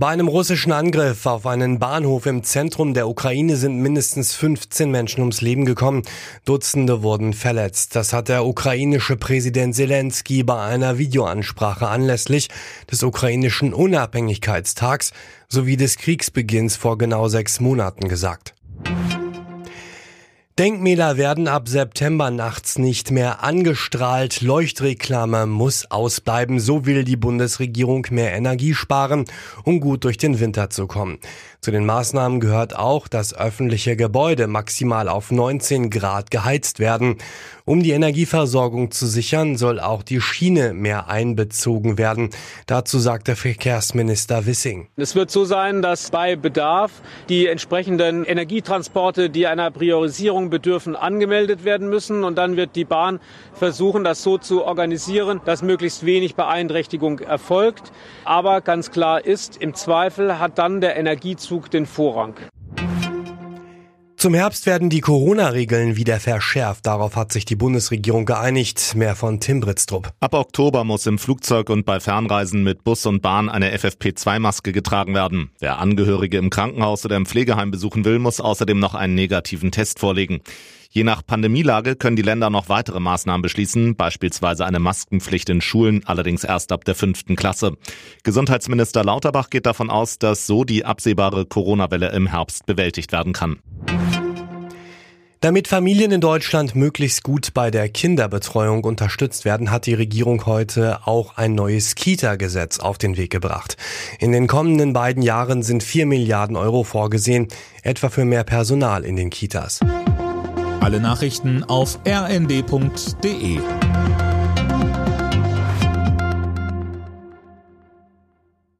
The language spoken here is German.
Bei einem russischen Angriff auf einen Bahnhof im Zentrum der Ukraine sind mindestens 15 Menschen ums Leben gekommen. Dutzende wurden verletzt. Das hat der ukrainische Präsident Zelensky bei einer Videoansprache anlässlich des ukrainischen Unabhängigkeitstags sowie des Kriegsbeginns vor genau sechs Monaten gesagt. Denkmäler werden ab September nachts nicht mehr angestrahlt. Leuchtreklame muss ausbleiben. So will die Bundesregierung mehr Energie sparen, um gut durch den Winter zu kommen. Zu den Maßnahmen gehört auch, dass öffentliche Gebäude maximal auf 19 Grad geheizt werden. Um die Energieversorgung zu sichern, soll auch die Schiene mehr einbezogen werden. Dazu sagte Verkehrsminister Wissing. Es wird so sein, dass bei Bedarf die entsprechenden Energietransporte, die einer Priorisierung bedürfen, angemeldet werden müssen. Und dann wird die Bahn versuchen, das so zu organisieren, dass möglichst wenig Beeinträchtigung erfolgt. Aber ganz klar ist, im Zweifel hat dann der Energiezug den Vorrang. Zum Herbst werden die Corona-Regeln wieder verschärft. Darauf hat sich die Bundesregierung geeinigt. Mehr von Tim Britztrup. Ab Oktober muss im Flugzeug und bei Fernreisen mit Bus und Bahn eine FFP2-Maske getragen werden. Wer Angehörige im Krankenhaus oder im Pflegeheim besuchen will, muss außerdem noch einen negativen Test vorlegen. Je nach Pandemielage können die Länder noch weitere Maßnahmen beschließen, beispielsweise eine Maskenpflicht in Schulen, allerdings erst ab der fünften Klasse. Gesundheitsminister Lauterbach geht davon aus, dass so die absehbare Corona-Welle im Herbst bewältigt werden kann. Damit Familien in Deutschland möglichst gut bei der Kinderbetreuung unterstützt werden, hat die Regierung heute auch ein neues Kita-Gesetz auf den Weg gebracht. In den kommenden beiden Jahren sind vier Milliarden Euro vorgesehen, etwa für mehr Personal in den Kitas. Alle Nachrichten auf rnd.de